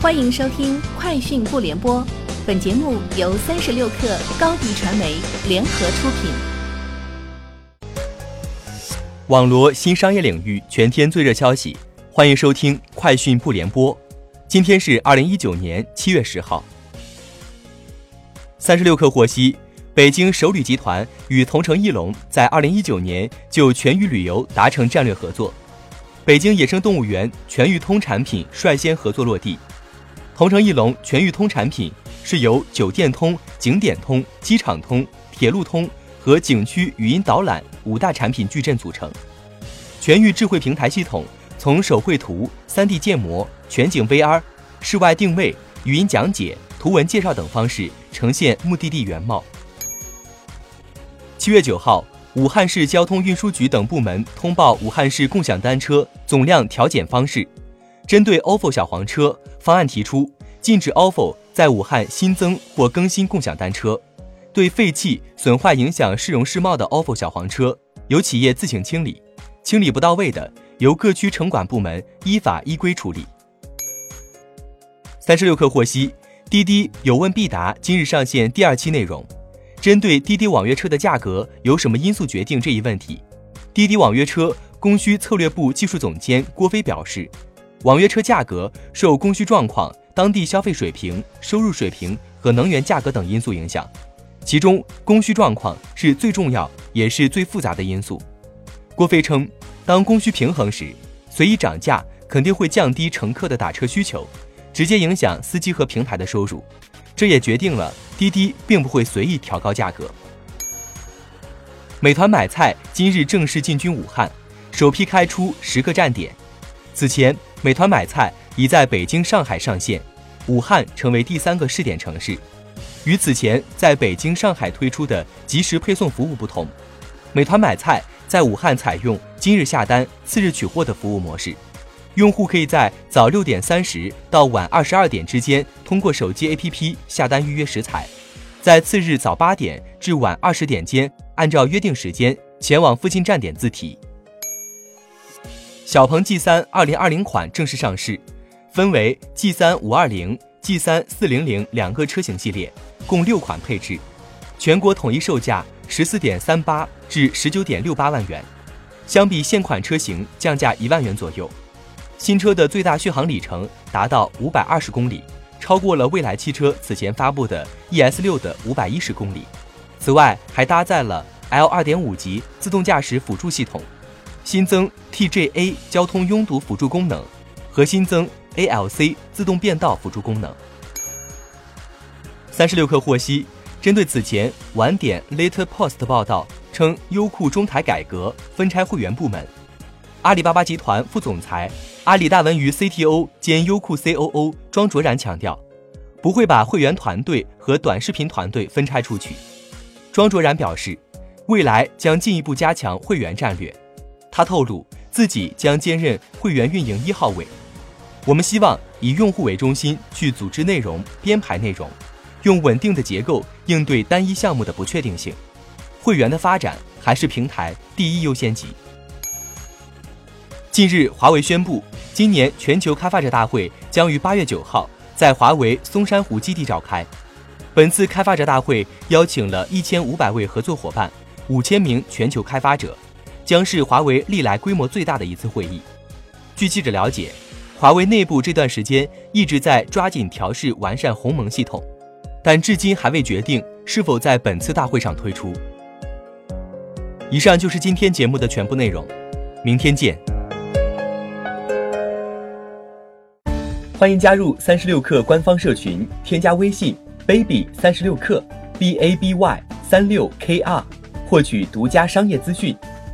欢迎收听《快讯不联播》，本节目由三十六克高低传媒联合出品。网罗新商业领域全天最热消息，欢迎收听《快讯不联播》。今天是二零一九年七月十号。三十六克获悉，北京首旅集团与同城艺龙在二零一九年就全域旅游达成战略合作，北京野生动物园全域通产品率先合作落地。同城艺龙全域通产品是由酒店通、景点通、机场通、铁路通和景区语音导览五大产品矩阵组成。全域智慧平台系统从手绘图、3D 建模、全景 VR、室外定位、语音讲解、图文介绍等方式呈现目的地原貌。七月九号，武汉市交通运输局等部门通报武汉市共享单车总量调减方式。针对 ofo 小黄车方案提出，禁止 ofo 在武汉新增或更新共享单车。对废弃、损坏、影响市容市貌的 ofo 小黄车，由企业自行清理；清理不到位的，由各区城管部门依法依规处理。三十六氪获悉，滴滴有问必答今日上线第二期内容，针对滴滴网约车的价格由什么因素决定这一问题，滴滴网约车供需策略部技术总监郭飞表示。网约车价格受供需状况、当地消费水平、收入水平和能源价格等因素影响，其中供需状况是最重要也是最复杂的因素。郭飞称，当供需平衡时，随意涨价肯定会降低乘客的打车需求，直接影响司机和平台的收入。这也决定了滴滴并不会随意调高价格。美团买菜今日正式进军武汉，首批开出十个站点。此前。美团买菜已在北京、上海上线，武汉成为第三个试点城市。与此前在北京、上海推出的即时配送服务不同，美团买菜在武汉采用今日下单、次日取货的服务模式。用户可以在早六点三十到晚二十二点之间通过手机 APP 下单预约食材，在次日早八点至晚二十点间按照约定时间前往附近站点自提。小鹏 G 三二零二零款正式上市，分为 G 三五二零、G 三四零零两个车型系列，共六款配置，全国统一售价十四点三八至十九点六八万元，相比现款车型降价一万元左右。新车的最大续航里程达到五百二十公里，超过了蔚来汽车此前发布的 ES 六的五百一十公里。此外，还搭载了 L 二点五级自动驾驶辅助系统。新增 TJA 交通拥堵辅助功能和新增 ALC 自动变道辅助功能。三十六氪获悉，针对此前晚点 Later Post 报道称优酷中台改革分拆会员部门，阿里巴巴集团副总裁、阿里大文娱 CTO 兼优酷 COO 庄卓然强调，不会把会员团队和短视频团队分拆出去。庄卓然表示，未来将进一步加强会员战略。他透露，自己将兼任会员运营一号位。我们希望以用户为中心去组织内容、编排内容，用稳定的结构应对单一项目的不确定性。会员的发展还是平台第一优先级。近日，华为宣布，今年全球开发者大会将于八月九号在华为松山湖基地召开。本次开发者大会邀请了一千五百位合作伙伴，五千名全球开发者。将是华为历来规模最大的一次会议。据记者了解，华为内部这段时间一直在抓紧调试完善鸿蒙系统，但至今还未决定是否在本次大会上推出。以上就是今天节目的全部内容，明天见。欢迎加入三十六氪官方社群，添加微信 baby 三十六氪 b a b y 三六 k r，获取独家商业资讯。